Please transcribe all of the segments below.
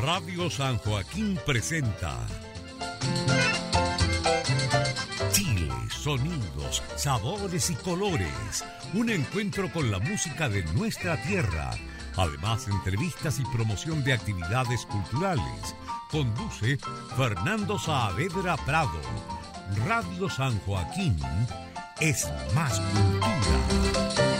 Radio San Joaquín presenta Chile, sonidos, sabores y colores. Un encuentro con la música de nuestra tierra. Además, entrevistas y promoción de actividades culturales. Conduce Fernando Saavedra Prado. Radio San Joaquín es más cultura.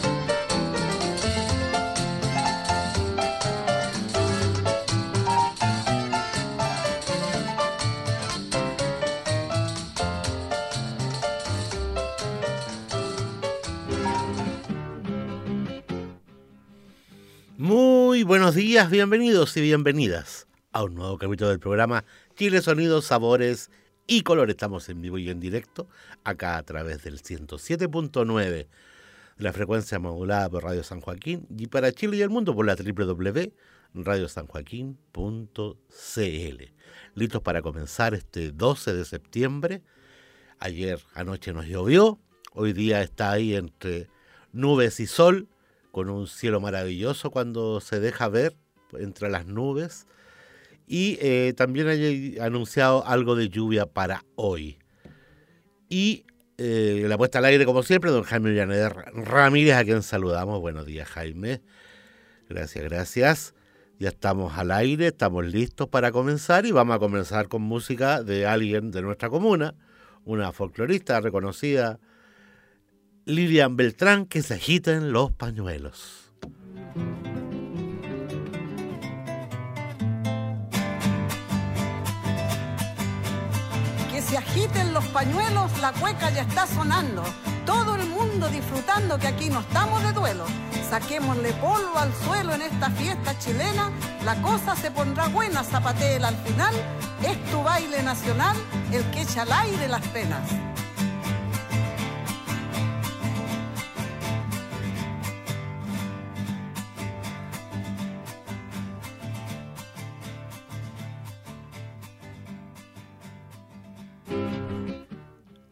Días, bienvenidos y bienvenidas a un nuevo capítulo del programa Chile Sonidos, Sabores y Colores. Estamos en vivo y en directo acá a través del 107.9 de la frecuencia modulada por Radio San Joaquín y para Chile y el mundo por la www.radiosanjoaquín.cl. Listos para comenzar este 12 de septiembre. Ayer anoche nos llovió, hoy día está ahí entre nubes y sol con un cielo maravilloso cuando se deja ver entre las nubes. Y eh, también hay anunciado algo de lluvia para hoy. Y eh, la puesta al aire, como siempre, don Jaime Villanueva Ramírez, a quien saludamos. Buenos días, Jaime. Gracias, gracias. Ya estamos al aire, estamos listos para comenzar y vamos a comenzar con música de alguien de nuestra comuna, una folclorista reconocida Lilian Beltrán, que se agiten los pañuelos. Que se agiten los pañuelos, la cueca ya está sonando. Todo el mundo disfrutando que aquí no estamos de duelo. Saquémosle polvo al suelo en esta fiesta chilena. La cosa se pondrá buena, zapatela al final. Es tu baile nacional el que echa al aire las penas.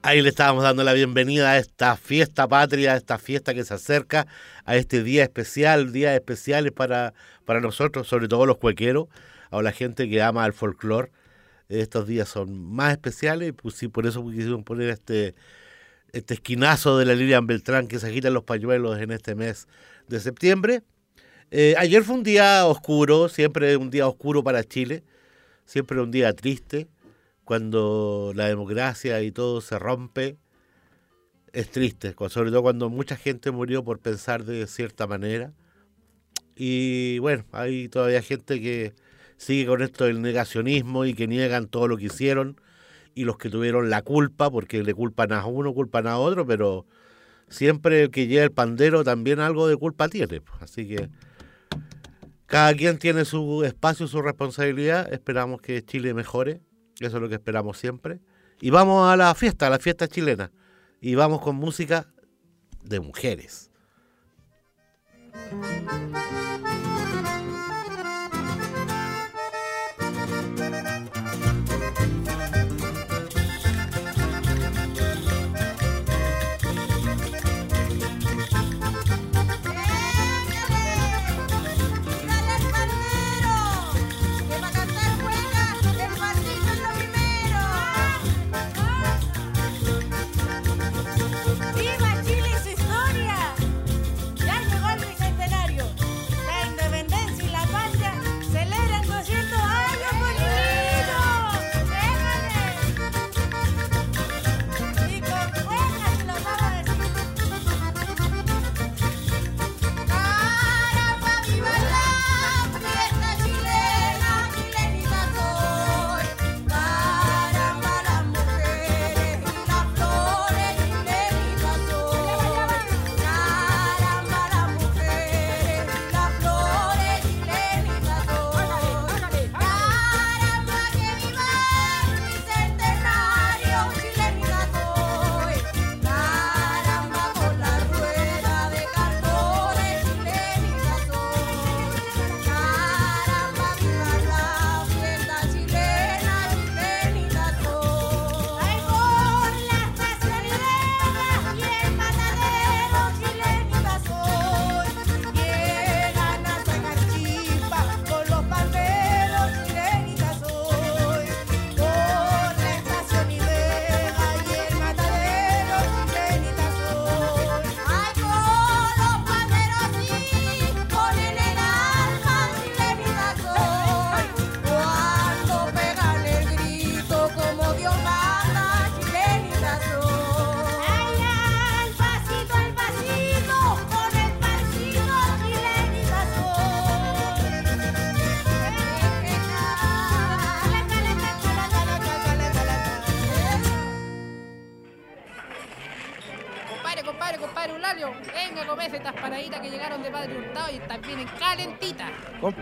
Ahí le estábamos dando la bienvenida a esta fiesta patria, a esta fiesta que se acerca, a este día especial, días especiales para, para nosotros, sobre todo los cuequeros, a la gente que ama el folclore. Estos días son más especiales, pues sí, por eso quisimos poner este, este esquinazo de la Lilian Beltrán que se agitan los pañuelos en este mes de septiembre. Eh, ayer fue un día oscuro, siempre un día oscuro para Chile, siempre un día triste cuando la democracia y todo se rompe, es triste, sobre todo cuando mucha gente murió por pensar de cierta manera. Y bueno, hay todavía gente que sigue con esto del negacionismo y que niegan todo lo que hicieron y los que tuvieron la culpa, porque le culpan a uno, culpan a otro, pero siempre el que lleva el pandero también algo de culpa tiene. Así que cada quien tiene su espacio, su responsabilidad. Esperamos que Chile mejore eso es lo que esperamos siempre. Y vamos a la fiesta, a la fiesta chilena. Y vamos con música de mujeres.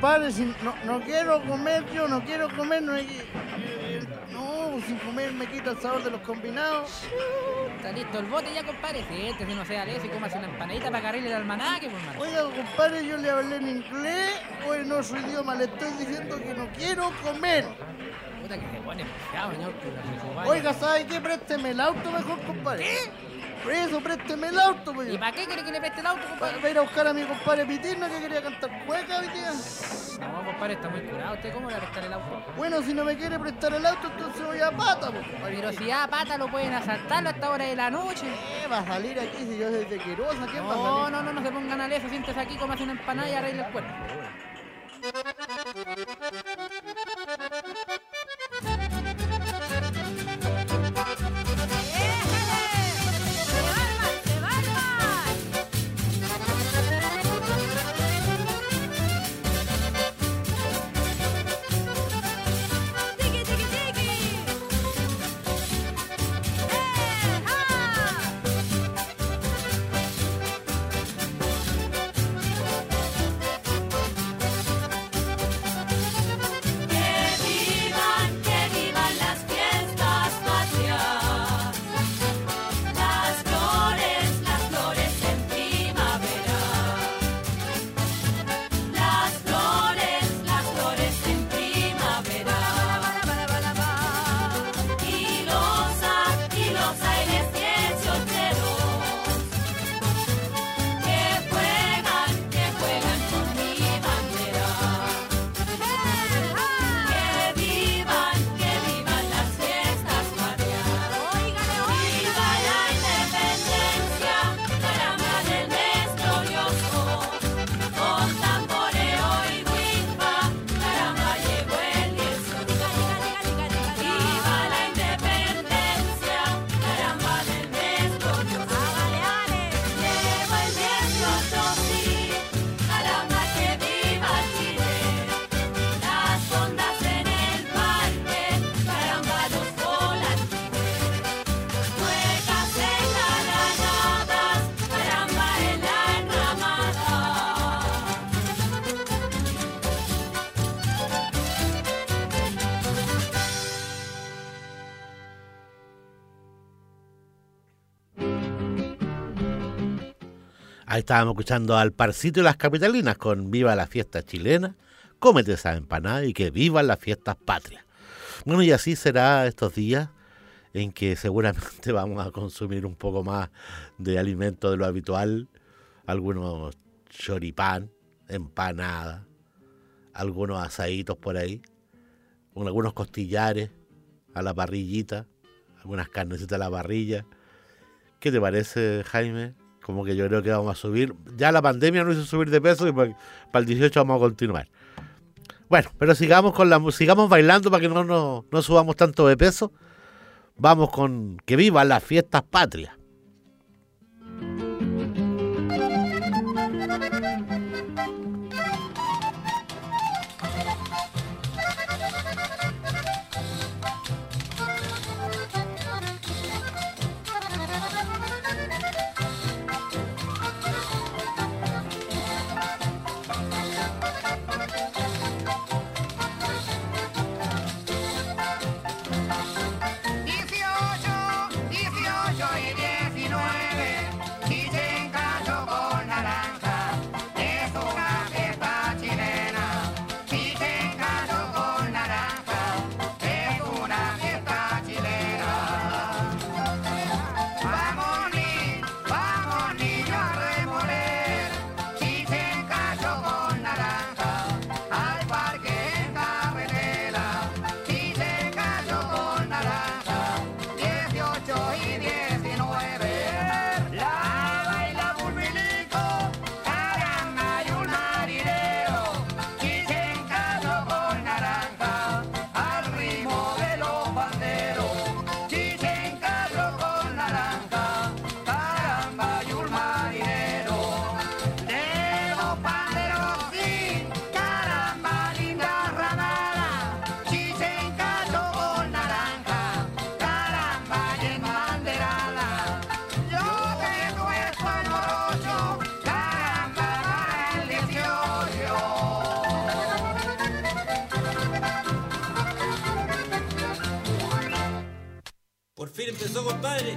Compadre, si no, no quiero comer, yo no quiero comer, no hay que- No, sin comer me quita el sabor de los combinados. Está listo el bote ya, compadre. Siéntese, no sea leso y cómase una empanadita para agarrarle el almanaque, pues, hermano. Oiga, compadre, yo le hablé en inglés o en otro idioma, le estoy diciendo que no quiero comer. Puta que se pone pesado, señor. Oiga, ¿sabe qué? Présteme el auto mejor, compadre. Por eso, présteme el auto, pues. ¿Y para qué quiere que le preste el auto, compadre? para ir a buscar a mi compadre Pitirno que quería cantar cueca hoy día. No, compadre, está muy curado. ¿Usted cómo le va a prestar el auto? Bueno, si no me quiere prestar el auto, entonces voy a pata, pues. Pero si a pata lo pueden asaltarlo a esta hora de la noche. ¿Qué va a salir aquí si yo soy de Querosa? ¿Qué va a No, salir? no, no, no se pongan a leso. Siéntese aquí, cómase una empanada y arregle el cuerpo. Ahí estábamos escuchando al Parcito y las Capitalinas con Viva la fiesta chilena, cómete esa empanada y que vivan las fiestas patrias. Bueno, y así será estos días en que seguramente vamos a consumir un poco más de alimento de lo habitual, algunos choripán, empanada, algunos asaditos por ahí, algunos costillares a la parrillita, algunas carnecitas a la parrilla. ¿Qué te parece, Jaime? Como que yo creo que vamos a subir. Ya la pandemia nos hizo subir de peso y para, para el 18 vamos a continuar. Bueno, pero sigamos con la sigamos bailando para que no, no, no subamos tanto de peso. Vamos con que vivan las fiestas patrias. Empezó, compadre.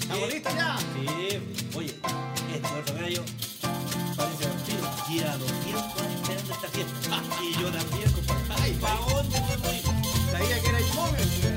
¿Estamos listos ya? Sí, oye, este otro gallo parece vampiro. Lleva 200 años esperando esta fiesta. Y yo también, compadre. ¿Para dónde voy? Sabía que era inmóvil.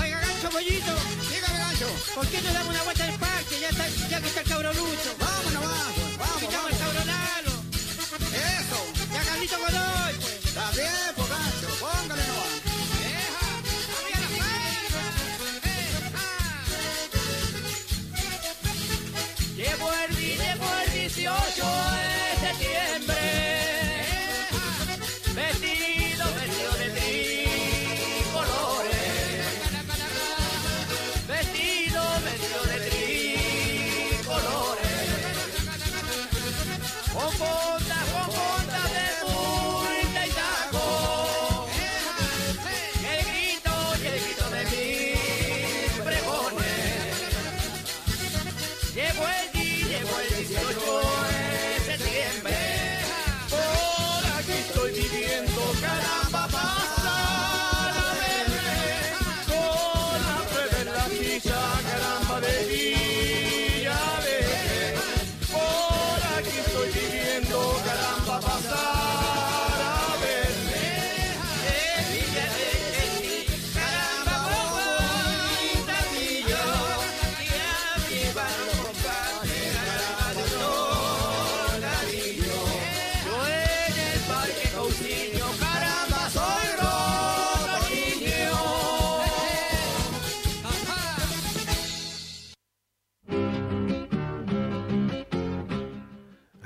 Oiga, gancho pollito, Dígame, gancho. ¿por qué no damos una vuelta al parque? Ya, está, ya que está el cabro Lucho. Vamos nomás, pues, vamos, Invitamos al vamos. cabro Lalo. Eso. Y a Carlito Godoy, pues. Está bien, pues, gancho. Póngale nomás.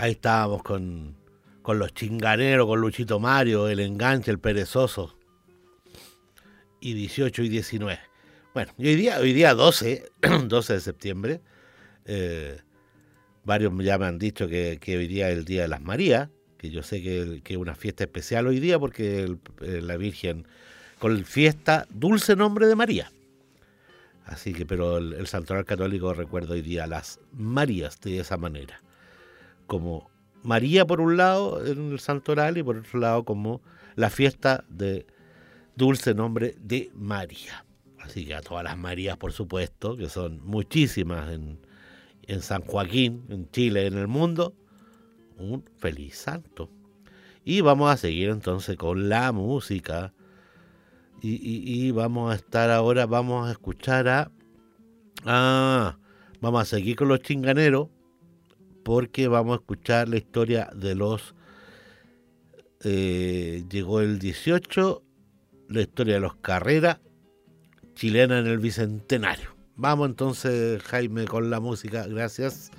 Ahí estábamos con, con los chinganeros, con Luchito Mario, el enganche, el perezoso. Y 18 y 19. Bueno, y hoy día, hoy día 12, 12 de septiembre, eh, varios ya me han dicho que, que hoy día es el Día de las Marías, que yo sé que, que es una fiesta especial hoy día porque el- eh, la Virgen, con fiesta Dulce Nombre de María. Así que, pero el, el santoral católico recuerda hoy día las Marías de esa manera como María por un lado en el santoral y por otro lado como la fiesta de dulce nombre de María. Así que a todas las Marías, por supuesto, que son muchísimas en, en San Joaquín, en Chile, en el mundo, un feliz santo. Y vamos a seguir entonces con la música. Y, y- vamos a estar ahora, vamos a escuchar a... Ah, vamos a seguir con los chinganeros porque vamos a escuchar la historia de los eh, llegó el 18, la historia de los carreras chilena en el Bicentenario. Vamos entonces, Jaime, con la música. Gracias.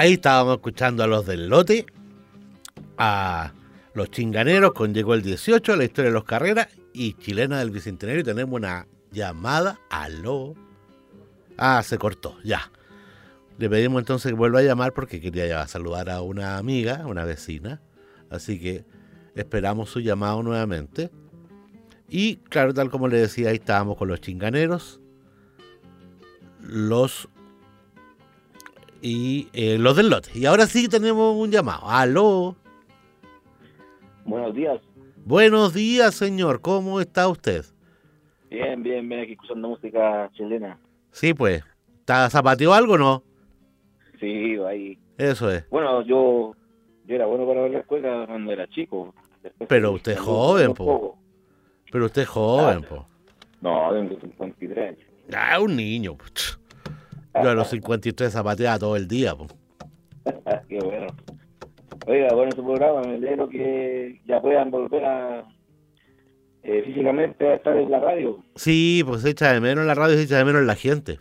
Ahí estábamos escuchando a los del lote, a los chinganeros con Llegó el 18, la historia de los carreras y chilena del bicentenario. Tenemos una llamada. Aló. Ah, se cortó, ya. Le pedimos entonces que vuelva a llamar porque quería ya saludar a una amiga, una vecina. Así que esperamos su llamado nuevamente. Y claro, tal como le decía, ahí estábamos con los chinganeros, los y eh, los del lote. Y ahora sí tenemos un llamado. Aló. Buenos días. Buenos días, señor. ¿Cómo está usted? Bien, bien, bien, aquí escuchando música chilena. Sí, pues. ¿Está zapateó algo o no? Sí, ahí. Eso es. Bueno, yo, yo era bueno para ver la escuela cuando era chico. Después Pero usted es joven, po. Pero usted es joven, po. No, tengo 53 años. Ah, un niño. Yo a los 53 zapateaba todo el día, po. Qué bueno. Oiga, bueno, su programa, me alegro que ya puedan volver a eh, físicamente a estar en la radio. Sí, pues se echa de menos la radio, se echa de menos la gente.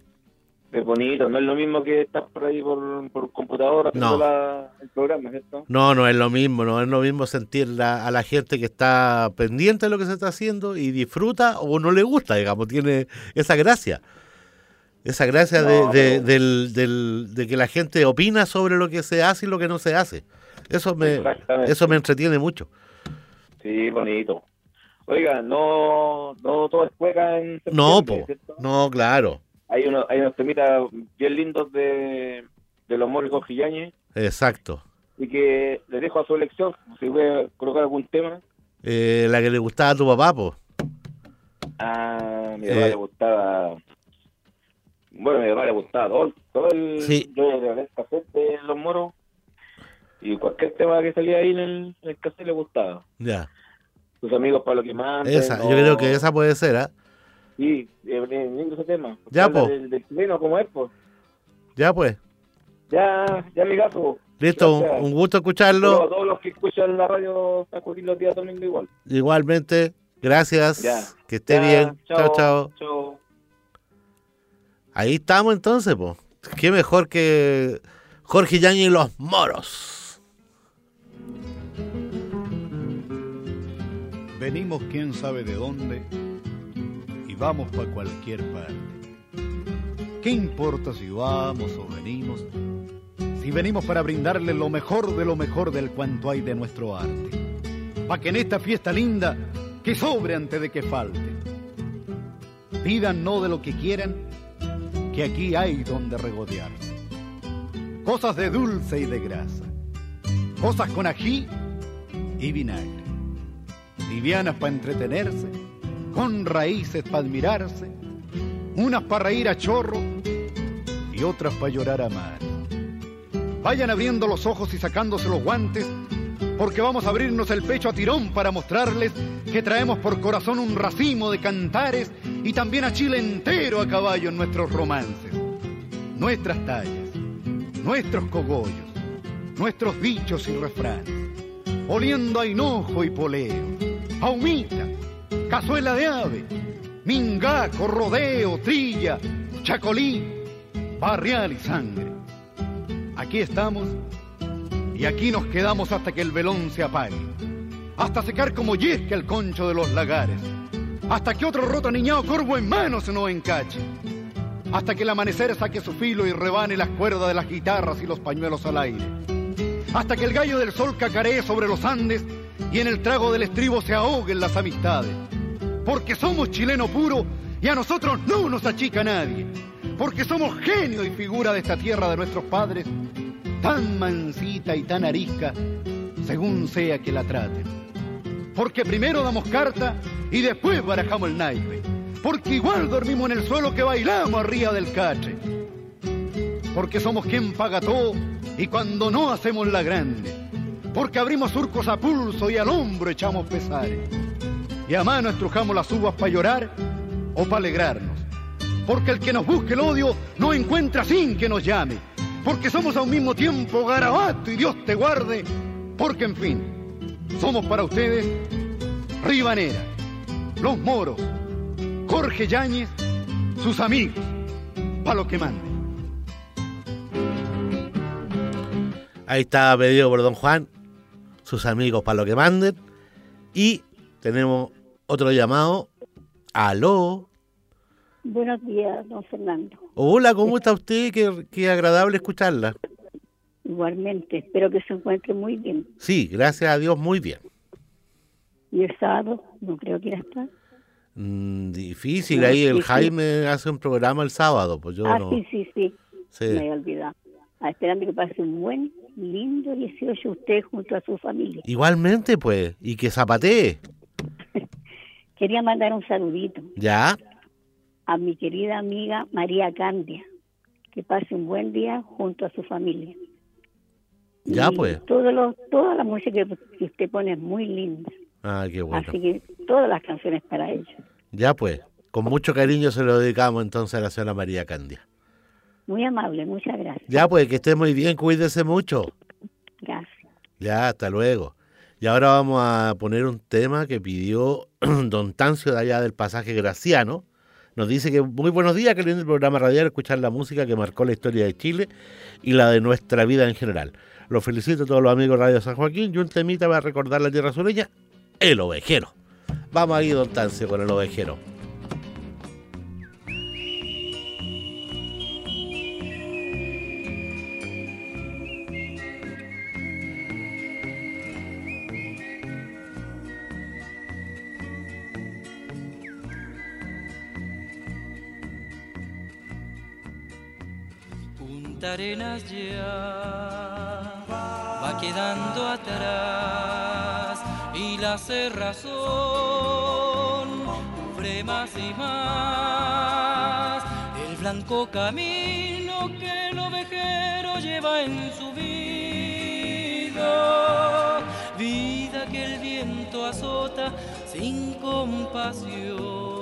Es bonito, no es lo mismo que estar por ahí por, por computadora No. la- el programa, ¿cierto? No, no es lo mismo, no es lo mismo sentir la- a la gente que está pendiente de lo que se está haciendo y disfruta o no le gusta, digamos, tiene esa gracia. Esa gracia de, No, de- pero- del- del- de que la gente opina sobre lo que se hace y lo que no se hace. Eso me, eso me entretiene mucho. Sí, bonito. Oiga, no, no todo es cueca en No, po. No, claro. Hay, uno, hay unos temitas bien lindos de, de los Jorge Yáñez Exacto. y que le dejo a su elección, si voy a colocar algún tema. Eh, la que le gustaba a tu papá, pues. A mi Eh. papá le gustaba... Bueno, mi papá le gustaba todo, todo el... Sí. Yo el cassette de los moros y cualquier tema que salía ahí en el, en el cassette le gustaba. Ya. Sus amigos para lo que más Esa, yo creo que esa puede ser, ¿ah? Sí, es bien lindo ese tema. Ya, po. Del, del chileno como es, pues. Ya, pues. Ya, ya mi gato. Listo, un, un gusto escucharlo. a todos los que escuchan la radio los días domingo igual. Igualmente, gracias. Ya. Que esté Ya, bien. Chao, chao. Chao. Ahí estamos entonces, pues. Qué mejor que Jorge Yañez y los moros. Venimos quién sabe de dónde y vamos para cualquier parte. ¿Qué importa si vamos o venimos? Si venimos para brindarle lo mejor de lo mejor del cuanto hay de nuestro arte. Pa' que en esta fiesta linda que sobre antes de que falte. Pidan no de lo que quieran, que aquí hay donde regodearse. Cosas de dulce y de grasa. Cosas con ají y vinagre livianas para entretenerse, con raíces para admirarse, unas para reír a chorro y otras para llorar a mar. Vayan abriendo los ojos y sacándose los guantes, porque vamos a abrirnos el pecho a tirón para mostrarles que traemos por corazón un racimo de cantares y también a Chile entero a caballo en nuestros romances. Nuestras tallas, nuestros cogollos, nuestros dichos y refranes, oliendo a hinojo y poleo, a cazuela de ave, mingaco, rodeo, trilla, chacolí, barrial y sangre. Aquí estamos y aquí nos quedamos hasta que el velón se apague, hasta secar como yesca el concho de los lagares, hasta que otro roto niñado corvo en mano se nos encache, hasta que el amanecer saque su filo y rebane las cuerdas de las guitarras y los pañuelos al aire, hasta que el gallo del sol cacaree sobre los Andes y en el trago del estribo se ahoguen las amistades, porque somos chileno puro y a nosotros no nos achica nadie, porque somos genio y figura de esta tierra de nuestros padres, tan mansita y tan arisca, según sea que la traten. Porque primero damos carta y después barajamos el naipe, porque igual dormimos en el suelo que bailamos arriba del cache, porque somos quien paga todo y cuando no hacemos la grande, porque abrimos surcos a pulso y al hombro echamos pesares, y a mano estrujamos las uvas para llorar o para alegrarnos, porque el que nos busque el odio no encuentra sin que nos llame, porque somos a un mismo tiempo garabato y Dios te guarde, porque en fin, somos para ustedes Ribanera, los moros, Jorge Yáñez, sus amigos, para lo que manden. Ahí está pedido por don Juan, sus amigos para lo que manden. Y tenemos otro llamado. Aló. Buenos días, don Fernando. Hola, ¿cómo está usted? Qué, qué agradable escucharla. Igualmente, espero que se encuentre muy bien. Sí, gracias a Dios, muy bien. Y el sábado, no creo que ir a estar. Mm, difícil, No, ahí el sí, sí. Jaime hace un programa el sábado, pues yo ah, no. sí, sí, sí, Sí. Me había olvidado. Ah, esperando que pase un buen, lindo 18 usted junto a su familia. Igualmente, pues, y que zapatee. Quería mandar un saludito ¿Ya? A mi querida amiga María Candia. Que pase un buen día junto a su familia. Ya, Y pues. Toda la música que que usted pone es muy linda. Ah, qué bueno. Así que todas las canciones para ella. Ya, pues. Con mucho cariño se lo dedicamos entonces a la señora María Candia. Muy amable, muchas gracias. Ya, pues, que esté muy bien, cuídese mucho. Gracias. Ya, hasta luego. Y ahora vamos a poner un tema que pidió don Tancio de allá del pasaje Graciano. Nos dice que muy buenos días, que lindo el programa radial, escuchar la música que marcó la historia de Chile y la de nuestra vida en general. Los felicito a todos los amigos de Radio San Joaquín y un temita para recordar la tierra sureña, el ovejero. Vamos ahí, don Tancio, con el ovejero. Punta Arenas ya va quedando atrás y la cerrazón cubre más y más. El blanco camino que el ovejero lleva en su vida, vida que el viento azota sin compasión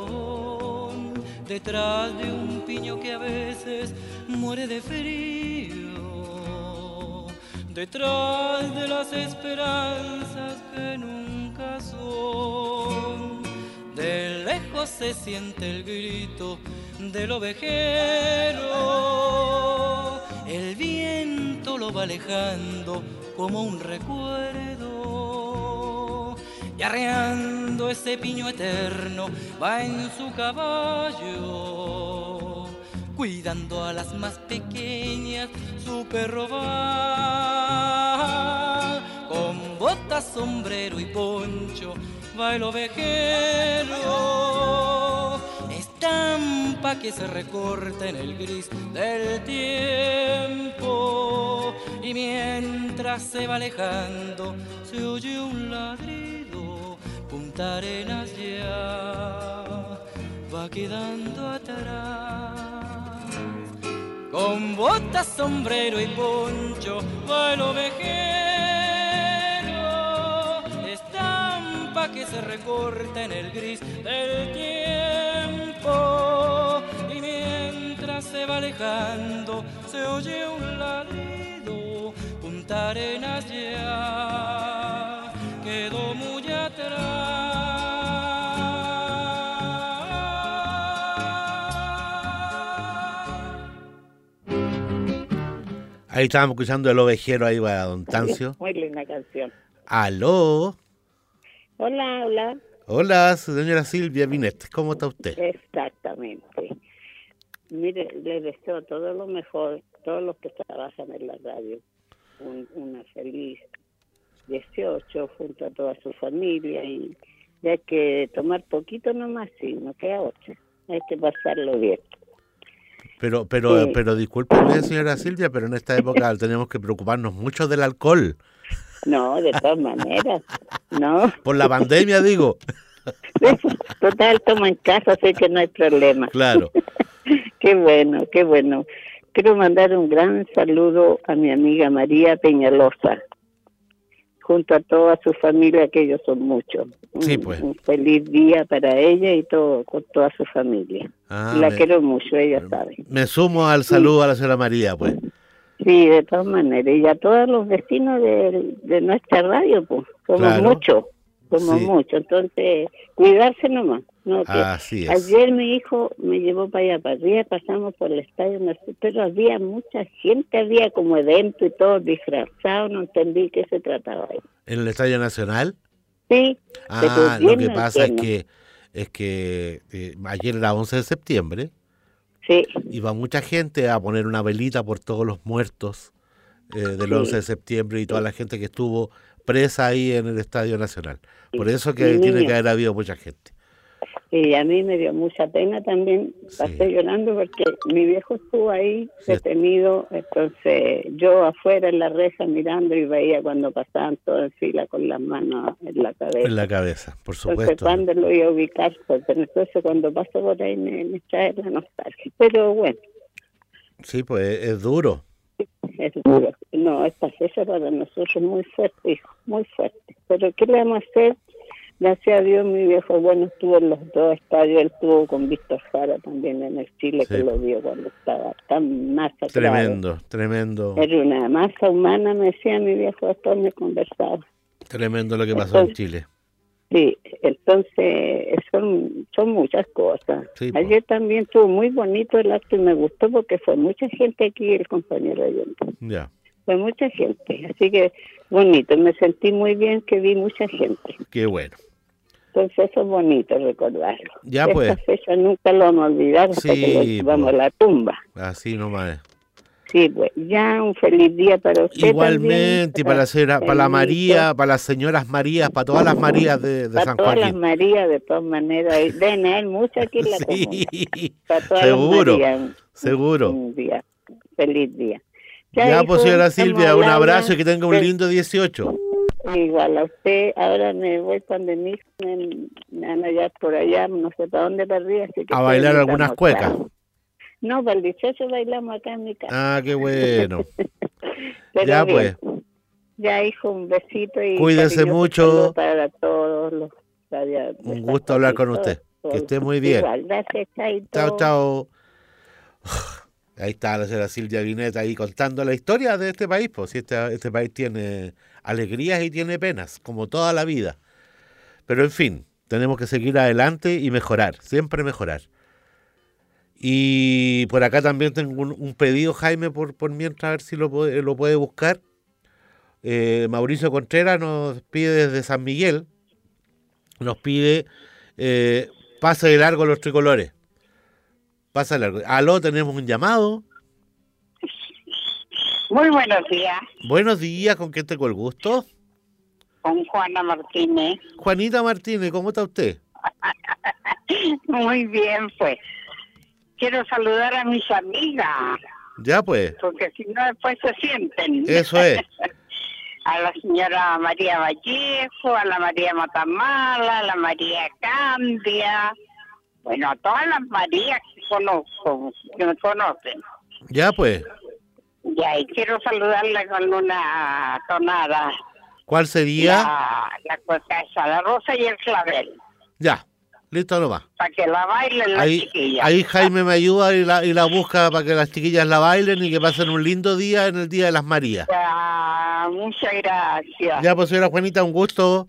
detrás de un piño que a veces muere de frío, detrás de las esperanzas que nunca son. De lejos se siente el grito del ovejero, el viento lo va alejando como un recuerdo y arreando ese piño eterno va en su caballo, cuidando a las más pequeñas, su perro va con botas, sombrero y poncho, va el ovejero, estampa que se recorta en el gris del tiempo y mientras se va alejando se oye un ladrido. Punta Arenas ya va quedando atrás. Con botas, sombrero y poncho va el ovejero. se recorta en el gris del tiempo. Y mientras se va alejando, se oye un ladrido. Punta Arenas ya quedó muy atrás. Ahí estábamos escuchando el ovejero ahí para Don Tancio. Muy linda canción. Aló. Hola, hola. Hola, señora Silvia Binet. ¿Cómo está usted? Exactamente. Mire, le deseo todo lo mejor, todos los que trabajan en la radio, un- una feliz 18 junto a toda su familia y y hay que tomar poquito nomás, sí, no queda otra. Hay que pasarlo bien. Pero, pero, Sí. pero discúlpeme, señora Silvia, pero en esta época tenemos que preocuparnos mucho del alcohol. No, de todas maneras, no. Por la pandemia, digo. Total, toma en casa, sé que no hay problema. Claro. Qué bueno, qué bueno. Quiero mandar un gran saludo a mi amiga María Peñalosa, junto a toda su familia, que ellos son muchos. Sí, pues. Un feliz día para ella y todo con toda su familia. Ah, la me- quiero mucho, ella sabe. Me sumo al saludo a la señora María, pues. Sí, de todas maneras. Y a todos los vecinos de, de nuestra radio, pues, somos Claro. muchos, somos Sí. muchos. Entonces, cuidarse nomás. ¿no? Que Así es. Ayer mi hijo me llevó para allá, para arriba, pasamos por el estadio, pero había mucha gente, había como evento y todo disfrazado, no entendí qué se trataba ahí. ¿En el Estadio Nacional? Sí, Ah, lo que pasa es que es que eh, ayer era 11 de septiembre. Sí. Iba mucha gente a poner una velita por todos los muertos eh, del Sí. 11 de septiembre y toda la gente que estuvo presa ahí en el Estadio Nacional. Por eso que tiene niño. que haber habido mucha gente. Y a mí me dio mucha pena también, pasé llorando porque mi viejo estuvo ahí detenido, entonces yo afuera en la reja mirando y veía cuando pasaban todos en fila con las manos en la cabeza. En la cabeza, por Entonces, supuesto. cuando lo iba a ubicar, entonces cuando paso por ahí me, me trae la nostalgia. Pero bueno, Sí, pues es, es duro. Es duro. No, esta fecha para nosotros es muy fuerte, hijo, muy fuerte. Pero ¿qué le vamos a hacer? Gracias a Dios, mi viejo, bueno, estuvo en los dos estadios, él estuvo con Víctor Jara también en el Chile, que Sí. lo vio cuando estaba tan masacrado. Tremendo, tremendo, Era una masa humana, me decía mi viejo, después me conversaba. tremendo lo que pasó en Chile. Sí, entonces son, son muchas cosas. Sí, po. Ayer también estuvo muy bonito el acto y me gustó porque fue mucha gente aquí, el compañero Allende. Ya, Fue mucha gente, así que bonito. Me sentí muy bien que vi mucha gente. qué bueno. Entonces eso es bonito recordarlo. Ya, Esta pues. fecha nunca lo vamos a olvidar hasta Sí, que lo llevamos pues. a la tumba. Así nomás. Sí, pues ya un feliz día para usted Igualmente, y para la, señora, para la María, para las señoras Marías, para todas las Marías de, de Para San todas las. Marías, de todas maneras, deben haber muchas aquí en la comuna. Para todas Seguro, las Marías, seguro. Un día, feliz día. Ya, pues hijo, señora Silvia, un abrazo y que tenga un lindo 18. Igual a usted, ahora me voy cuando mi me, van a por allá, no sé para dónde para arriba. Así que A bailar algunas cuecas. claros. No, para el 18 bailamos acá en mi casa. Ah, qué bueno. Ya, bien. pues. Ya, hijo, un besito y Cuídese mucho. para todos los radio- Un gusto hablar con usted. Que esté muy bien. Igual, gracias, Chaito. Chao, chao. Ahí está la señora Silvia Vineta ahí contando la historia de este país. Pues si este, este país tiene alegrías y tiene penas, como toda la vida. Pero en fin, tenemos que seguir adelante y mejorar, siempre mejorar. Y por acá también tengo un, un pedido, Jaime, por, por mientras, a ver si lo puede, lo puede buscar. Eh, Mauricio Contreras nos pide desde San Miguel, nos pide eh, pase de largo los tricolores. Pasa de largo. Aló, tenemos un llamado. Muy buenos días, Buenos días, ¿con quién tengo el gusto? con Juana Martínez. Juanita Martínez, ¿cómo está usted? Muy bien, pues. Quiero saludar a mis amigas, Ya pues, porque si no después se sienten. eso es. A la señora María Vallejo, a la María Matamala, a la María Candia. Bueno, a todas las Marías que conozco, que me conocen. Ya pues. Ya, y quiero saludarla con una tonada. ¿Cuál sería? La, la esa, la rosa y el clavel. Ya, listo nomás. Para que la bailen las Ahí, chiquillas. ahí Jaime me ayuda y la, y la busca para que las chiquillas la bailen y que pasen un lindo día en el Día de las Marías. Ya, muchas gracias. Ya, pues señora Juanita, un gusto.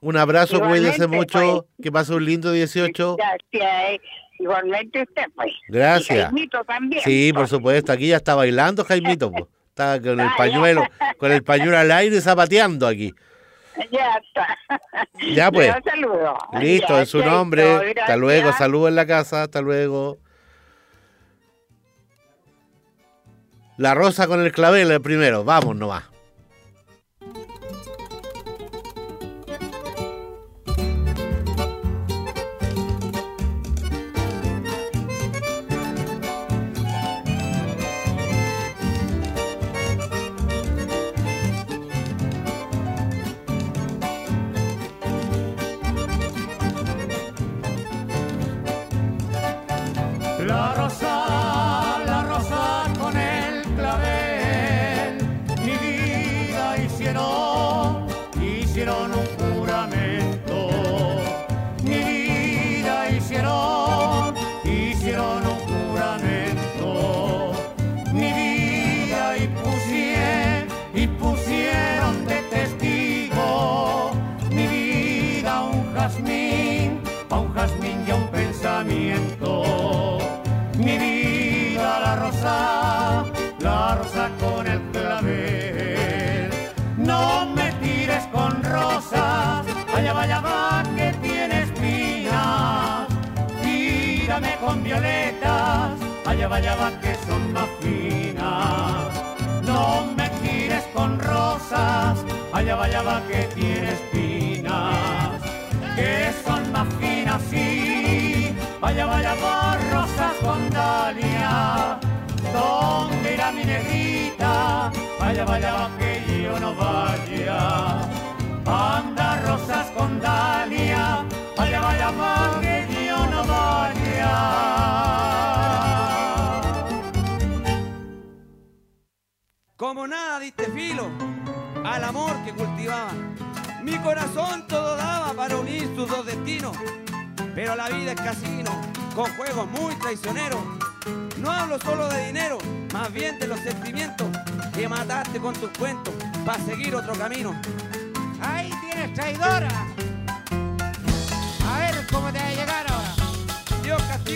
Un abrazo, cuídese mucho. pues. Que pase un lindo 18. Gracias. Igualmente usted, pues. Gracias. Y Jaimito también. Sí, por pues. supuesto. Aquí ya está bailando Jaimito. pues. Está con el Ah, pañuelo, con el pañuelo al aire zapateando aquí. Ya está. Ya, pues. Le saludo. Listo, Ya, en su nombre. Hasta luego. Saludos en la casa. Hasta luego. La rosa con el clavel el primero. Vamos nomás. Con violetas, allá vaya va que son más finas. No me tires con rosas, allá vaya va que tiene espinas, que son más finas, sí. Vaya, vaya por rosas con dalia, ¿dónde irá mi negrita? Vaya, vaya va que yo no vaya. Anda rosas con dalia, vaya, vaya va que. Como nada diste filo al amor que cultivaba. Mi corazón todo daba para unir sus dos destinos. Pero la vida es casino, con juegos muy traicioneros. No hablo solo de dinero, más bien de los sentimientos que mataste con tus cuentos para seguir otro camino. Ahí tienes traidora. A ver cómo te va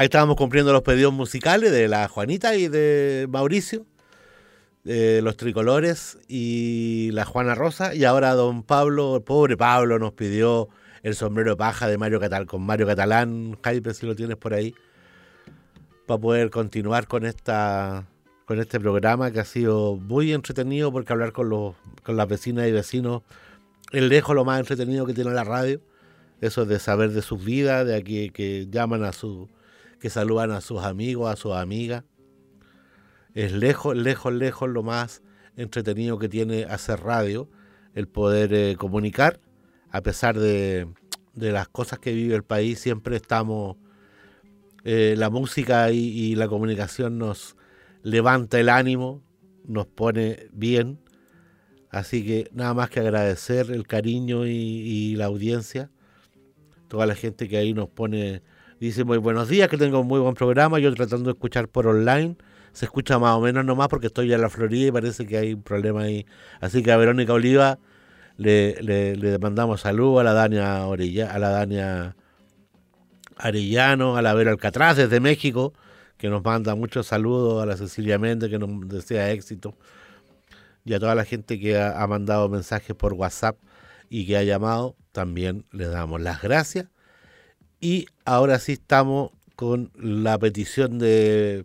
Ahí estábamos cumpliendo los pedidos musicales de la Juanita y de Mauricio, de los tricolores y la Juana Rosa. Y ahora don Pablo, el pobre Pablo, nos pidió el sombrero de paja de Mario Catalán, con Mario Catalán, Jaime, si lo tienes por ahí, para poder continuar con esta con este programa que ha sido muy entretenido porque hablar con los con las vecinas y vecinos es lejos lo más entretenido que tiene la radio. Eso de saber de sus vidas, de aquí que llaman a su, que saludan a sus amigos, a sus amigas. Es lejos, lejos, lejos lo más entretenido que tiene hacer radio, el poder eh, comunicar, a pesar de, de las cosas que vive el país, siempre estamos, eh, la música y, la comunicación nos levanta el ánimo, nos pone bien. Así que nada más que agradecer el cariño y, y la audiencia. Toda la gente que ahí nos pone, dice muy buenos días, que tengo un muy buen programa. Yo tratando de escuchar por online. Se escucha más o menos nomás porque estoy en la Florida y parece que hay un problema ahí. Así que a Verónica Oliva le, le, le mandamos saludos a la Dania Orilla, a la Dania Arellano, a la Vera Alcatraz desde México, que nos manda muchos saludos, a la Cecilia Méndez que nos desea éxito, y a toda la gente que ha, ha mandado mensajes por WhatsApp y que ha llamado, también le damos las gracias. Y ahora sí estamos con la petición de,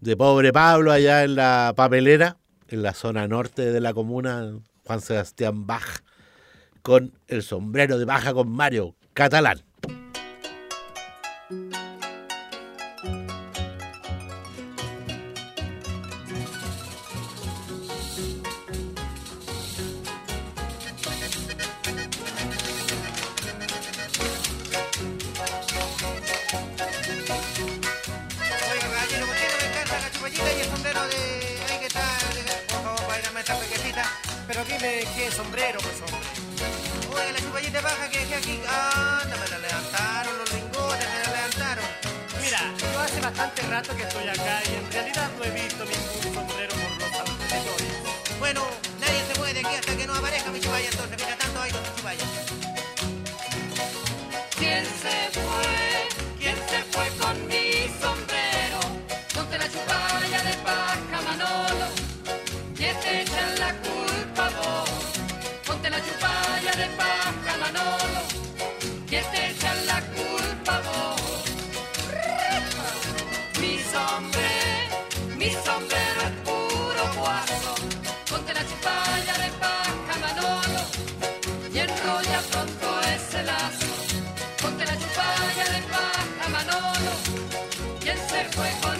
de pobre Pablo allá en la papelera, en la zona norte de la comuna, Juan Sebastián Bach, con el sombrero de baja con Mario Catalán. Qué sombrero, pues hombre. Oiga, la chupallita baja que dejé aquí. Anda, me la levantaron los lingotes, me la levantaron. Mira, yo hace bastante rato que estoy acá él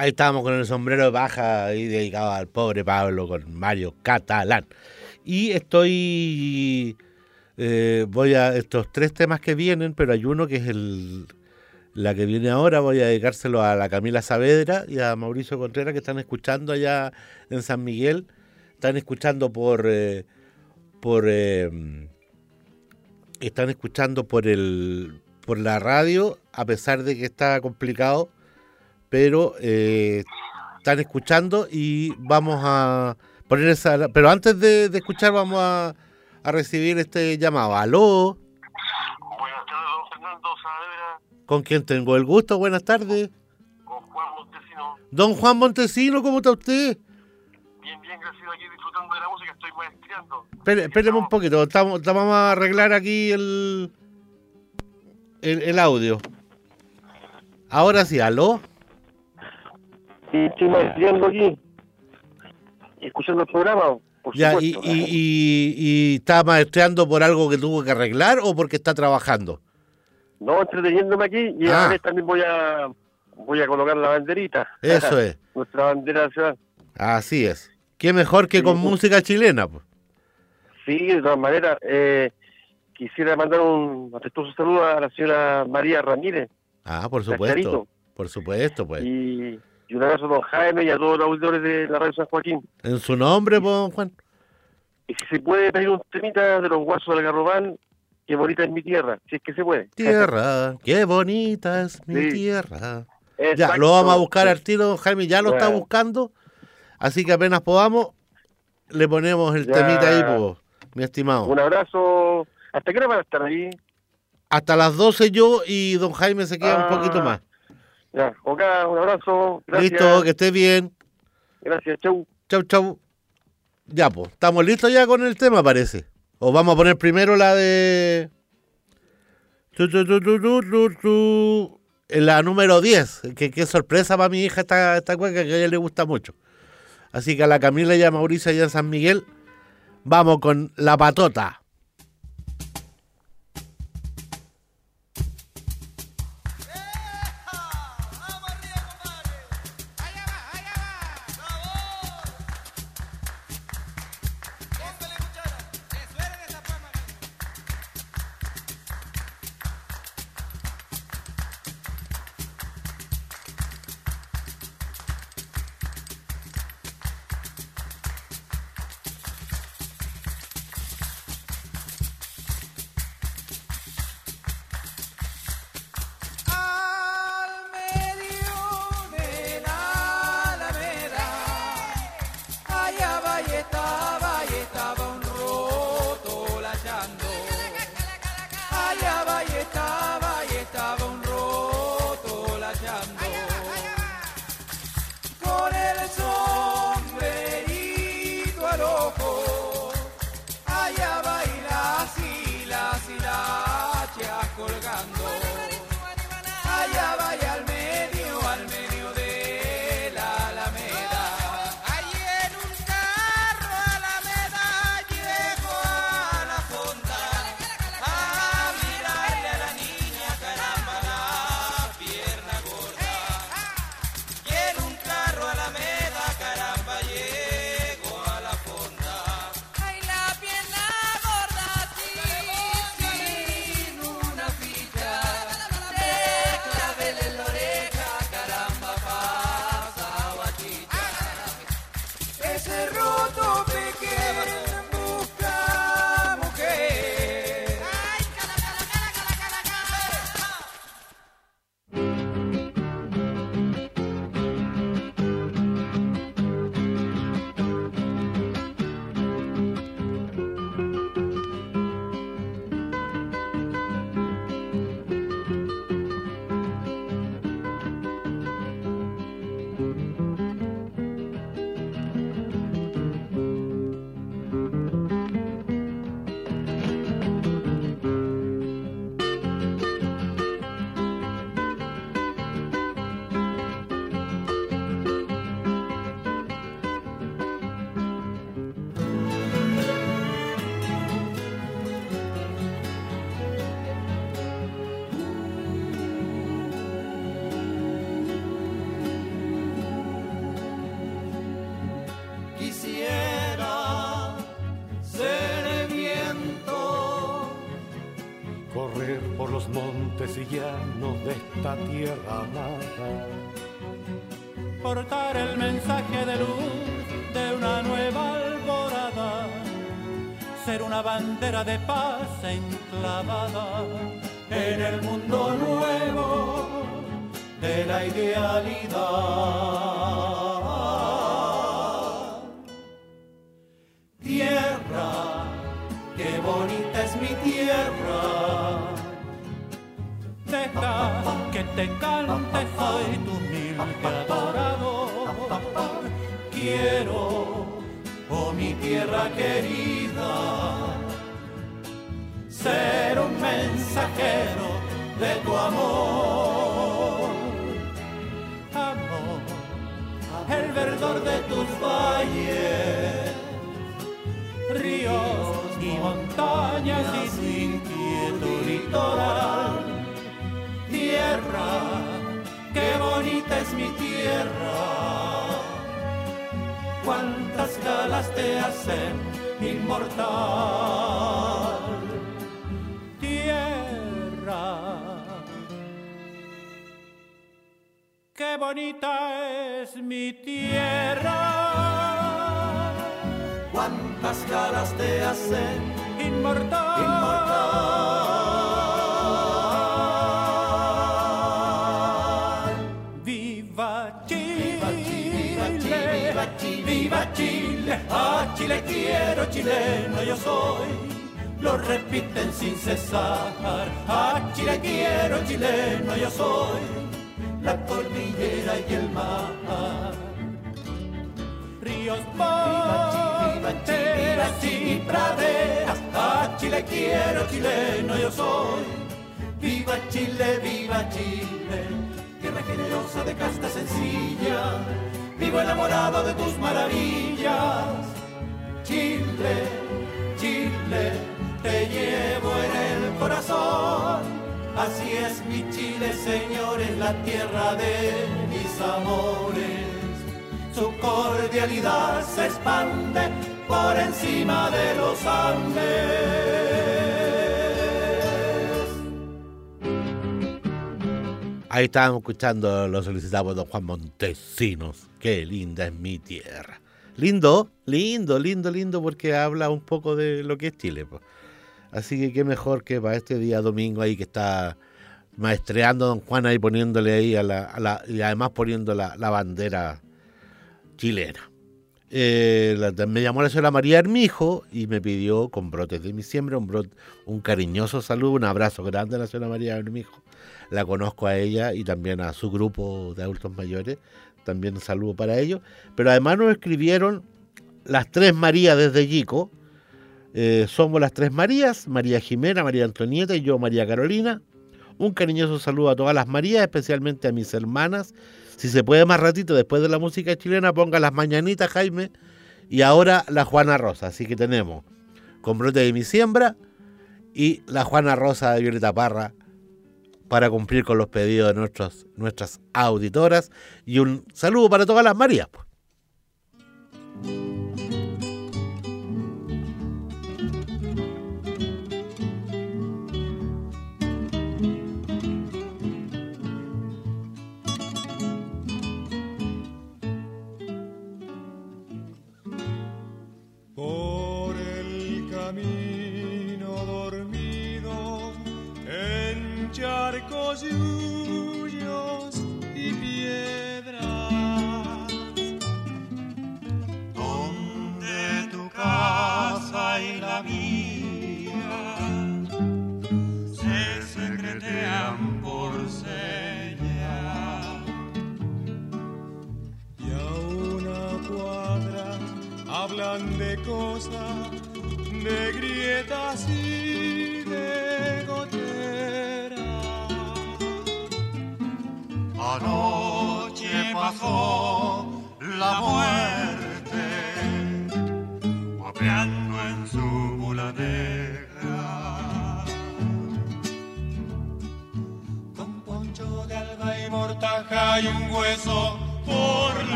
Ahí estábamos con el sombrero de baja ahí dedicado al pobre Pablo con Mario Catalán. Y estoy. eh, voy a. Estos tres temas que vienen, pero hay uno que es el. La que viene ahora, voy a dedicárselo a la Camila Saavedra y a Mauricio Contreras que están escuchando allá en San Miguel. Están escuchando por. eh, por. eh, están escuchando por el. por la radio, a pesar de que está complicado pero eh, están escuchando y vamos a poner esa... Pero antes de, de escuchar vamos a, a recibir este llamado. ¿Aló? Buenas tardes, don Fernando Saavedra, ¿Con quién tengo el gusto? Buenas tardes. con Juan Montesino. Don Juan Montesino, ¿cómo está usted? Bien, bien, gracias aquí disfrutando de la música, estoy maestreando. Espere- Espéreme un poquito, estamos, estamos- vamos a arreglar aquí el, el, el audio. Ahora sí, ¿aló? Sí, estoy maestreando aquí, escuchando el programa, por Ya, y, supuesto. y, y, y está maestreando por algo que tuvo que arreglar o porque está trabajando? No, entreteniéndome aquí y Ah. a ver también voy a voy a colocar la banderita. Eso es. Nuestra bandera ciudad. Así es. Qué mejor que con música chilena. pues. Sí, de todas maneras, eh, quisiera mandar un afectuoso saludo a la señora María Ramírez Ah, por supuesto. Por supuesto, pues. y, y un abrazo a don Jaime y a todos los auditores de la radio San Joaquín. En su nombre, pues, Juan. Y si se puede pedir un temita de los guasos del Garrobán, qué bonita es mi tierra, si es que se puede. Tierra, qué bonita es mi Sí. tierra. Ya, lo vamos a buscar al tiro, Jaime ya lo está buscando. Así que apenas podamos, le ponemos el Ya. temita ahí, pues, mi estimado. Un abrazo. ¿Hasta qué hora van a estar ahí? Hasta las 12 yo y don Jaime se queda un Ah, poquito más. Ya, ok, un abrazo. Gracias. Listo, que esté bien. Gracias, chau. Chau, chau. Ya, pues, estamos listos ya con el tema, parece. O vamos a poner primero la de... Tu, tu, tu, tu, tu, tu, tu. En La número 10. Que qué sorpresa para mi hija esta, esta cueca que a ella le gusta mucho. Así que a la Camila y a Mauricio allá en San Miguel, vamos con La Patota. Colgando. Montes y llanos de esta tierra amada. portar el mensaje de luz de una nueva alborada, ser una bandera de paz enclavada en el mundo nuevo de la idealidad. Tierra, qué bonita es mi tierra. Que te cante, soy tu humilde adorador. Quiero, oh mi tierra querida, ser un mensajero de tu amor. Amor, el verdor de tus valles, ríos y montañas y su inquieto litoral. Tierra, qué bonita es mi tierra. cuántas galas te hacen inmortal. Tierra, qué bonita es mi tierra. Cuántas galas te hacen inmortal. A Chile quiero, chileno yo soy. Lo repiten sin cesar, a Chile quiero, chileno yo soy. La cordillera y el mar ríos, monteras y praderas. A Chile quiero, chileno yo soy. Viva Chile, viva Chile, tierra generosa de casta sencilla. Vivo enamorado de tus maravillas. Chile, Chile, te llevo en el corazón. Así es mi Chile, señores, la tierra de mis amores su cordialidad se expande por encima de los Andes. Ahí estábamos escuchando, lo solicitamos don Juan Montesinos. Qué linda es mi tierra. Lindo, lindo, lindo, lindo, porque habla un poco de lo que es Chile. po. Así que qué mejor que para este día domingo ahí que está maestreando don Juan ahí poniéndole ahí a la, y además poniendo la, bandera chilena. Eh, me llamó la señora María Hermijo y me pidió con brotes de diciembre un, brot- un cariñoso saludo, un abrazo grande a la señora María Hermijo. La conozco a ella y también a su grupo de adultos mayores. También saludo para ellos. Pero además nos escribieron las tres Marías desde Yico. Eh, somos las tres Marías, María Jimena, María Antonieta y yo, María Carolina. Un cariñoso saludo a todas las Marías, especialmente a mis hermanas. Si se puede más ratito, después de la música chilena, ponga las mañanitas, Jaime. Y ahora la Juana Rosa. Así que tenemos con brote de mi siembra y la Juana Rosa de Violeta Parra para cumplir con los pedidos de nuestras auditoras. Y un saludo para todas las Marías.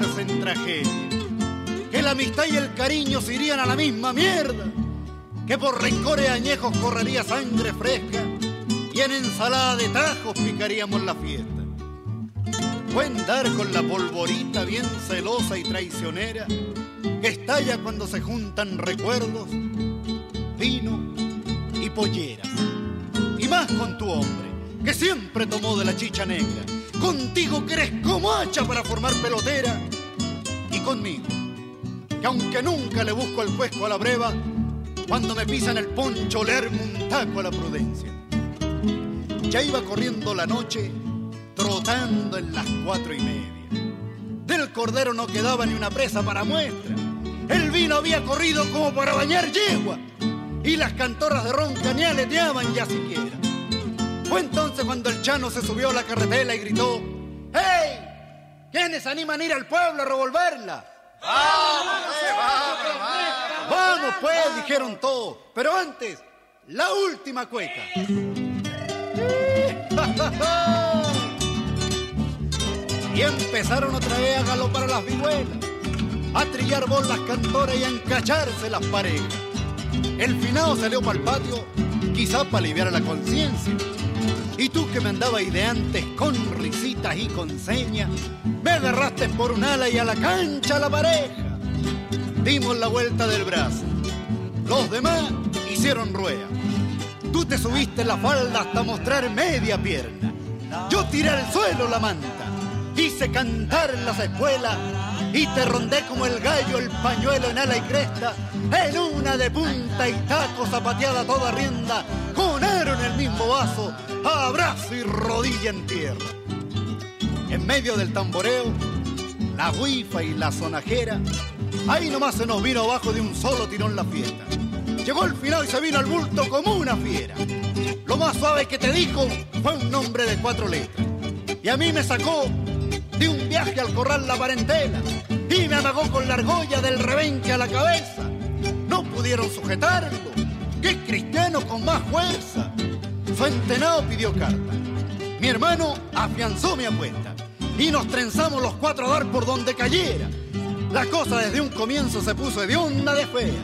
En tragedia. Que la amistad y el cariño se irían a la misma mierda. Que por rencores añejos correría sangre fresca y en ensalada de tajos picaríamos la fiesta. Fue andar con la polvorita bien celosa y traicionera que estalla cuando se juntan recuerdos, vino y polleras. Y más con tu hombre, que siempre tomó de la chicha negra. Contigo que eres como hacha para formar pelotera. Y conmigo, que aunque nunca le busco el cuesco a la breva, cuando me pisan el poncho le armo un taco a la prudencia. Ya iba corriendo la noche, trotando en las cuatro y media. De Del cordero no quedaba ni una presa para muestra. El vino había corrido como para bañar yegua. Y las cantoras de ni aleteaban ya siquiera. Fue entonces cuando el chano se subió a la carretela y gritó: ¡Hey! ¿Quiénes animan a ir al pueblo a revolverla? Vamos pues, dijeron todos. Pero antes, la última cueca. Y empezaron otra vez a galopar a las vihuelas, a trillar bolas cantoras y a encacharse las parejas. El finado salió para el patio, quizá para aliviar la conciencia. Y tú que me andabas ideantes con risitas y con señas, me agarraste por un ala y a la cancha la pareja. Dimos la vuelta del brazo. Los demás hicieron rueda. Tú te subiste la falda hasta mostrar media pierna. Yo tiré al suelo la manta. Hice cantar en las escuelas y te rondé como el gallo el pañuelo en ala y cresta. En una de punta y taco zapateada toda rienda, con aro en el mismo vaso, abrazo y rodilla en tierra. En medio del tamboreo, la guifa y la sonajera, ahí nomás se nos vino abajo de un solo tirón la fiesta. Llegó el final y se vino al bulto como una fiera. Lo más suave que te dijo fue un nombre de cuatro letras. Y a mí me sacó de un viaje al corral la parentela y me amagó con la argolla del rebenque a la cabeza. No pudieron sujetarlo. ¡Qué cristiano con más fuerza! Su entenado pidió carta. Mi hermano afianzó mi apuesta y nos trenzamos los cuatro a dar por donde cayera. La cosa desde un comienzo se puso de onda de fea.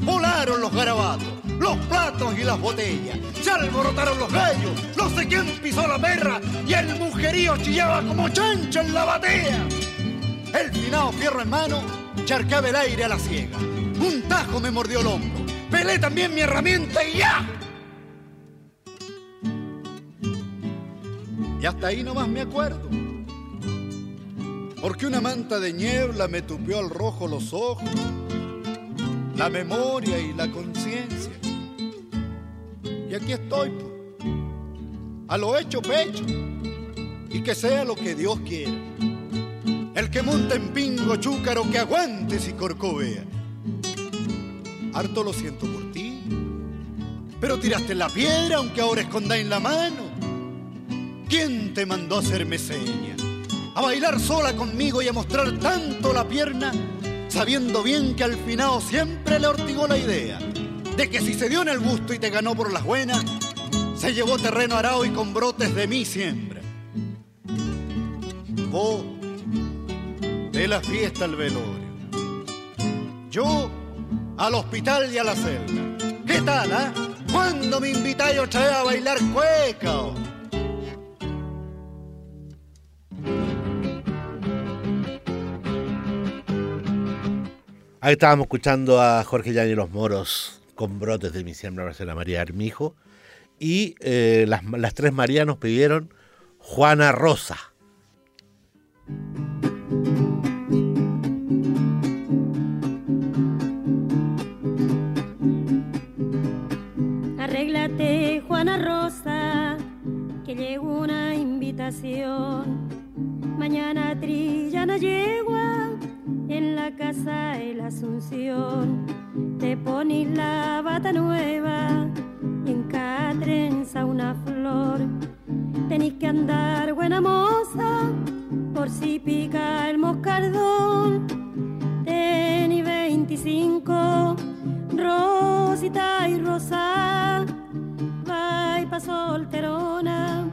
Volaron los garabatos, los platos y las botellas. Se alborotaron los gallos, no sé quién pisó la perra y el mujerío chillaba como chancho en la batea. El finado fierro en mano charcaba el aire a la ciega. Un tajo me mordió el hombro. Pelé también mi herramienta y ya. Y hasta ahí nomás me acuerdo. Porque una manta de niebla me tupió al rojo los ojos, la memoria y la conciencia. Y aquí estoy, po, a lo hecho pecho, y que sea lo que Dios quiera. El que monta en pingo chúcaro que aguante si corcovea. Harto lo siento por ti, pero tiraste la piedra aunque ahora escondáis la mano. ¿Quién te mandó a hacerme seña? A bailar sola conmigo y a mostrar tanto la pierna, sabiendo bien que al finado siempre le ortigó la idea de que si se dio en el gusto y te ganó por las buenas, se llevó terreno arao y con brotes de mí siempre. Vos, de la fiesta al velorio. Yo, al hospital y a la celda. ¿Qué tal, ah? ¿Cuándo me invitáis otra vez a bailar cueca? oh? Ahí estábamos escuchando a Jorge Llani los Moros con brotes de mi siembra Marcela María Armijo. Y eh, las, las tres Marías nos pidieron Juana Rosa. Arréglate, Juana Rosa, que llegó una invitación. Mañana trillan a yegua en la casa de la Asunción. Te pones la bata nueva y en cada trenza una flor. Tenés que andar buena moza por si pica el moscardón. Tení 25, Rosita y Rosa, va y pa' solterona.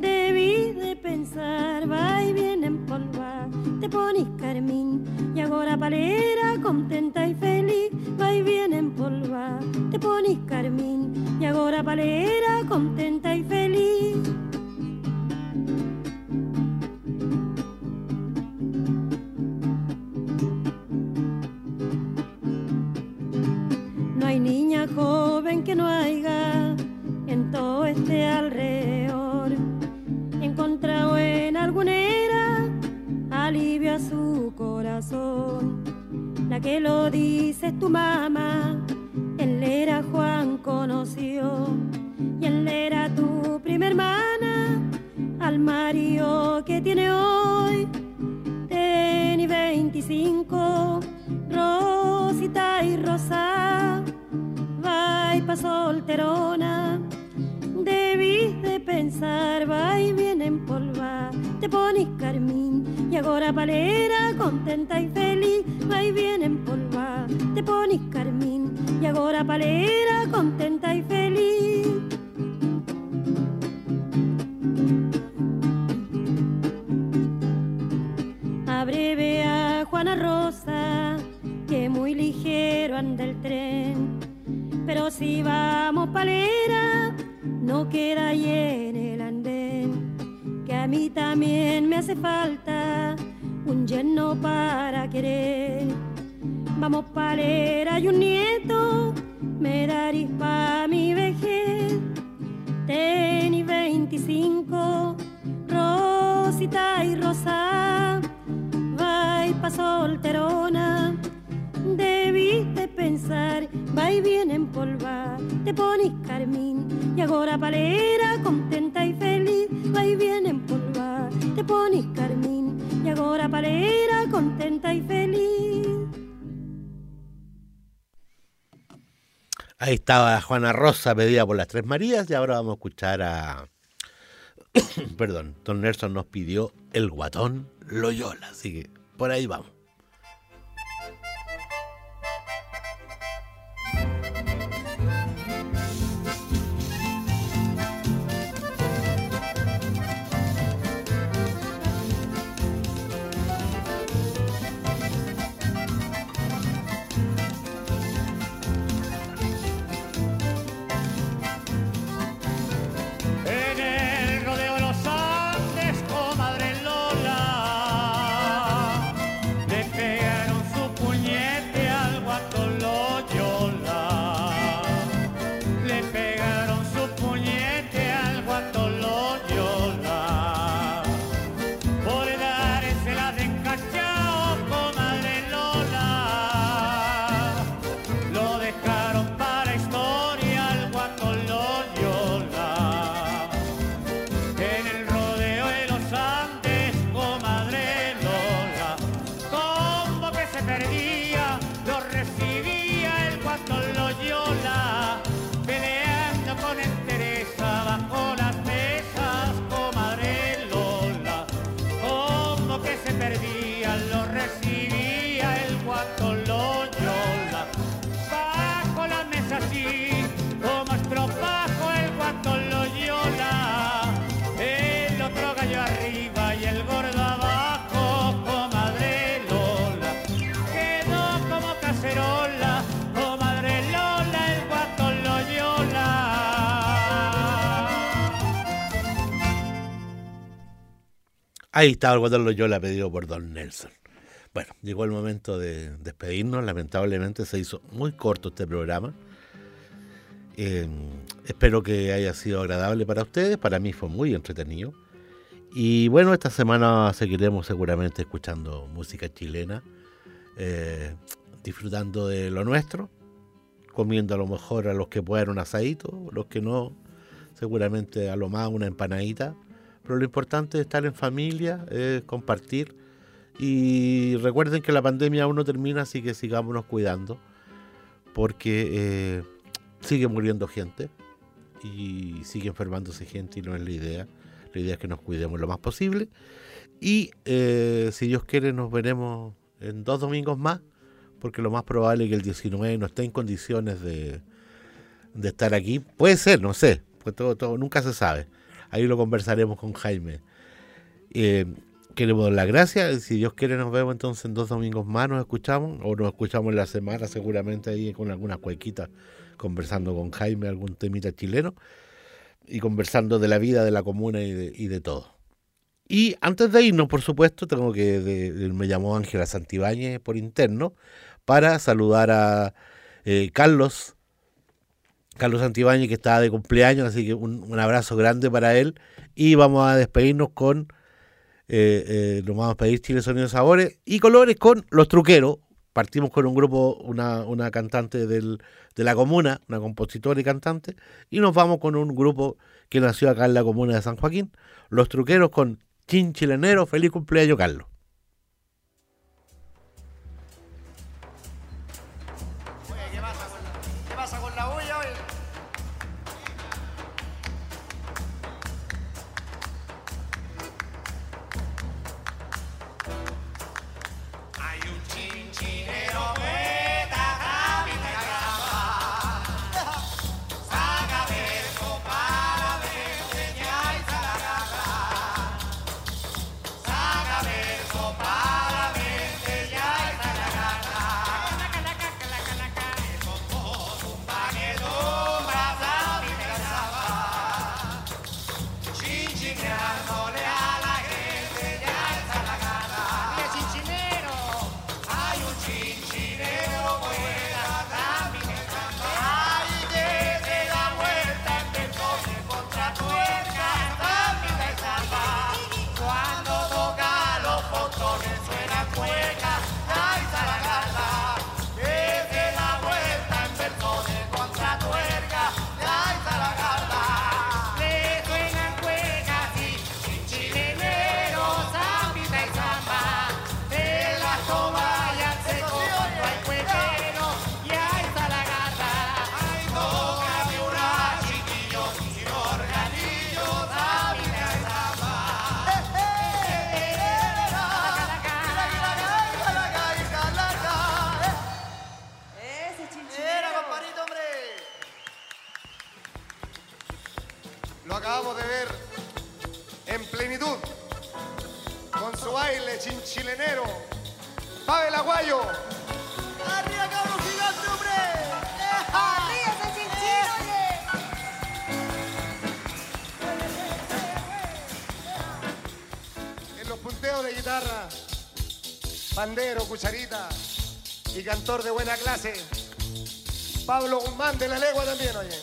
Debí de pensar, va y viene en polva, te pones carmín. Y ahora palera, contenta y feliz, va y viene en polva, te pones carmín. Y ahora palera, contenta y feliz. No hay niña joven que no haya en todo este alrededor La que lo dice es tu mamá, él era Juan conoció y él era tu prima hermana al marido que tiene hoy. Te 25, Rosita y Rosa, va y pa' solterona. Debís de pensar, va y viene en polva, te pones carmín y ahora palera, contenta y feliz, va y viene en polva, te pones carmín y ahora palera, contenta y feliz. Abreve a Juana Rosa, que muy ligero anda el tren. Pero si vamos palera, no queda ahí mí también me hace falta un lleno para querer. Vamos palera y un nieto, me darís pa' mi vejez. Tenis 25, Rosita y Rosa, va y pa' solterona. Debís de pensar, va y viene en polva, te pones carmín y ahora palera, contenta y feliz, va y viene en polva, te pones carmín y ahora palera, contenta y feliz. Ahí estaba Juana Rosa pedida por las Tres Marías y ahora vamos a escuchar a... Perdón, Don Nelson nos pidió El Guatón Loyola, así que por ahí vamos. Ahí estaba el Guatón Loyola pedido por Don Nelson. Bueno, llegó el momento de despedirnos. Lamentablemente se hizo muy corto este programa. Eh, espero que haya sido agradable para ustedes. Para mí fue muy entretenido. Y bueno, esta semana seguiremos seguramente escuchando música chilena, eh, disfrutando de lo nuestro, comiendo a lo mejor a los que puedan un asadito, los que no, seguramente a lo más una empanadita. Pero lo importante es estar en familia, es compartir. Y recuerden que la pandemia aún no termina, así que sigámonos cuidando, porque eh, sigue muriendo gente y sigue enfermándose gente y no es la idea. La idea es que nos cuidemos lo más posible. Y eh, si Dios quiere, nos veremos en dos domingos más, porque lo más probable es que el 19 no esté en condiciones de, de estar aquí. Puede ser, no sé, pues todo, todo, nunca se sabe. Ahí lo conversaremos con Jaime. Eh, queremos dar las gracias. Si Dios quiere, nos vemos entonces en dos domingos más. Nos escuchamos, o nos escuchamos en la semana, seguramente ahí con algunas cuequitas, conversando con Jaime, algún temita chileno, y conversando de la vida de la comuna y de, todo. Y antes de irnos, por supuesto, tengo que. me llamó Ángela Santibáñez por interno para saludar a eh, Carlos. Carlos Santibáñez, que está de cumpleaños, así que un, un abrazo grande para él. Y vamos a despedirnos con. eh, eh, nos vamos a pedir Chile Sonidos Sabores y Colores con Los Truqueros. Partimos con un grupo, una, una cantante del, de la comuna, una compositora y cantante, y nos vamos con un grupo que nació acá en la comuna de San Joaquín, Los Truqueros con Chin Chilenero. Feliz cumpleaños, Carlos. De buena clase. Pablo Guzmán de la Legua también, oye.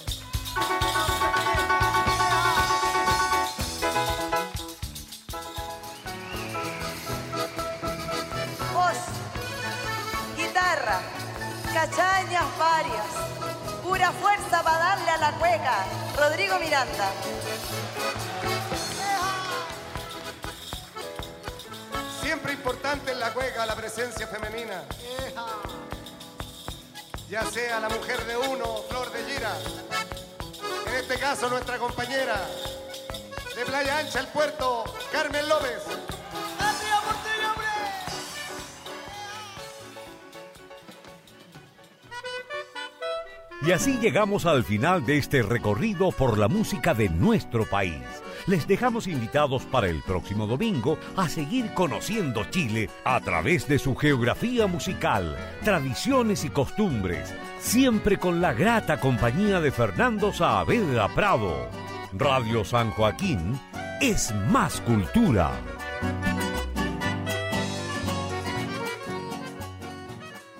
Voz, guitarra, cachañas varias, pura fuerza para darle a la cueca. Rodrigo Miranda. Siempre importante en la cueca la presencia femenina. Ya sea la mujer de uno, Flor de Gira. En este caso nuestra compañera de Playa Ancha, el puerto, Carmen López. Y así llegamos al final de este recorrido por la música de nuestro país. Les dejamos invitados para el próximo domingo a seguir conociendo Chile a través de su geografía musical, tradiciones y costumbres, siempre con la grata compañía de Fernando Saavedra Prado. Radio San Joaquín es más cultura.